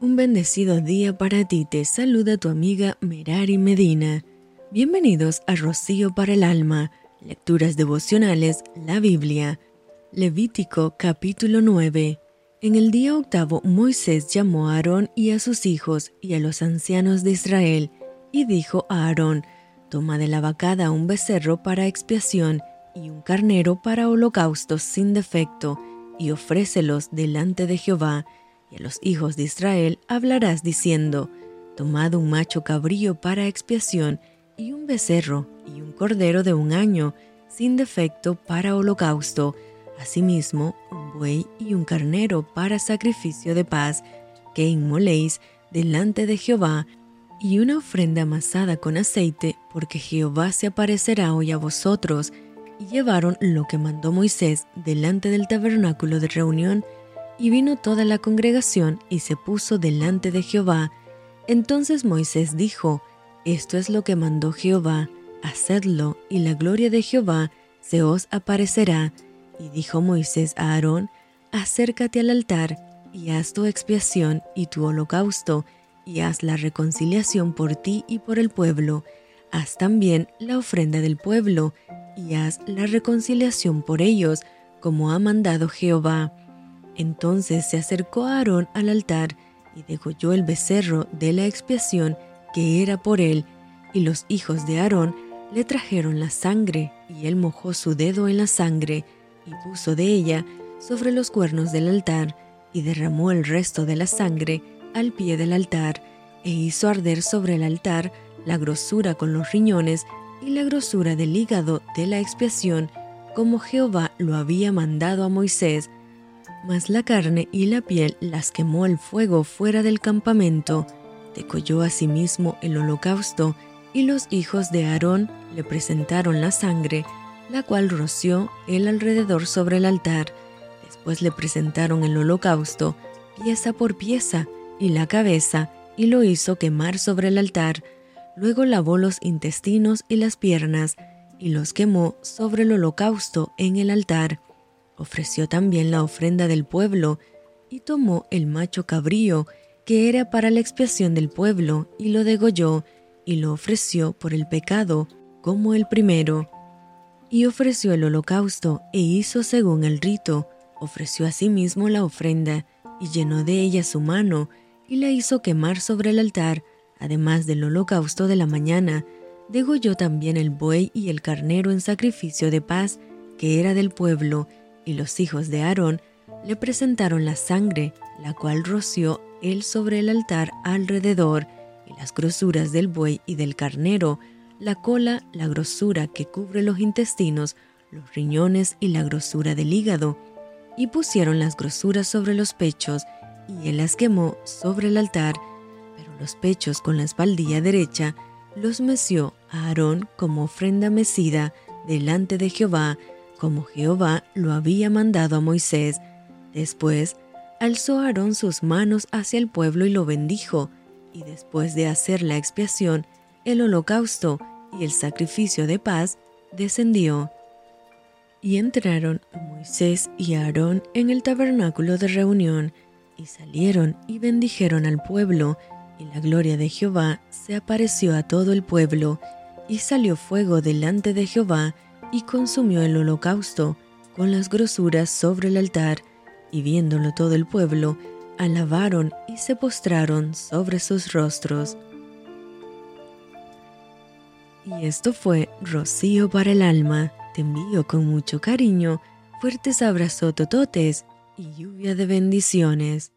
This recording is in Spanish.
Un bendecido día para ti, te saluda tu amiga Merari Medina. Bienvenidos a Rocío para el Alma, Lecturas Devocionales, la Biblia. Levítico capítulo 9. En el día octavo Moisés llamó a Aarón y a sus hijos y a los ancianos de Israel, y dijo a Aarón, Toma de la vacada un becerro para expiación y un carnero para holocaustos sin defecto, y ofrécelos delante de Jehová y a los hijos de Israel hablarás diciendo, Tomad un macho cabrío para expiación, y un becerro, y un cordero de un año, sin defecto para holocausto, asimismo un buey y un carnero para sacrificio de paz, que inmoléis delante de Jehová, y una ofrenda amasada con aceite, porque Jehová se aparecerá hoy a vosotros. Y llevaron lo que mandó Moisés delante del tabernáculo de reunión, y vino toda la congregación y se puso delante de Jehová. Entonces Moisés dijo, Esto es lo que mandó Jehová, hacedlo, y la gloria de Jehová se os aparecerá. Y dijo Moisés a Aarón, Acércate al altar, y haz tu expiación y tu holocausto, y haz la reconciliación por ti y por el pueblo. Haz también la ofrenda del pueblo, y haz la reconciliación por ellos, como ha mandado Jehová. Entonces se acercó Aarón al altar y degolló el becerro de la expiación que era por él, y los hijos de Aarón le trajeron la sangre, y él mojó su dedo en la sangre, y puso de ella sobre los cuernos del altar, y derramó el resto de la sangre al pie del altar, e hizo arder sobre el altar la grosura con los riñones y la grosura del hígado de la expiación, como Jehová lo había mandado a Moisés, mas la carne y la piel las quemó el fuego fuera del campamento. Decolló asimismo el holocausto, y los hijos de Aarón le presentaron la sangre, la cual roció él alrededor sobre el altar. Después le presentaron el holocausto, pieza por pieza, y la cabeza, y lo hizo quemar sobre el altar. Luego lavó los intestinos y las piernas, y los quemó sobre el holocausto en el altar ofreció también la ofrenda del pueblo y tomó el macho cabrío que era para la expiación del pueblo y lo degolló y lo ofreció por el pecado como el primero. Y ofreció el holocausto e hizo según el rito, ofreció asimismo la ofrenda y llenó de ella su mano y la hizo quemar sobre el altar, además del holocausto de la mañana, degolló también el buey y el carnero en sacrificio de paz, que era del pueblo, y los hijos de Aarón le presentaron la sangre, la cual roció él sobre el altar alrededor, y las grosuras del buey y del carnero, la cola, la grosura que cubre los intestinos, los riñones y la grosura del hígado, y pusieron las grosuras sobre los pechos, y él las quemó sobre el altar, pero los pechos con la espaldilla derecha los meció a Aarón como ofrenda mecida delante de Jehová, como Jehová lo había mandado a Moisés. Después alzó Aarón sus manos hacia el pueblo y lo bendijo, y después de hacer la expiación, el holocausto y el sacrificio de paz, descendió. Y entraron Moisés y Aarón en el tabernáculo de reunión, y salieron y bendijeron al pueblo, y la gloria de Jehová se apareció a todo el pueblo, y salió fuego delante de Jehová, y consumió el holocausto con las grosuras sobre el altar, y viéndolo todo el pueblo, alabaron y se postraron sobre sus rostros. Y esto fue Rocío para el alma. Te envío con mucho cariño, fuertes abrazos tototes y lluvia de bendiciones.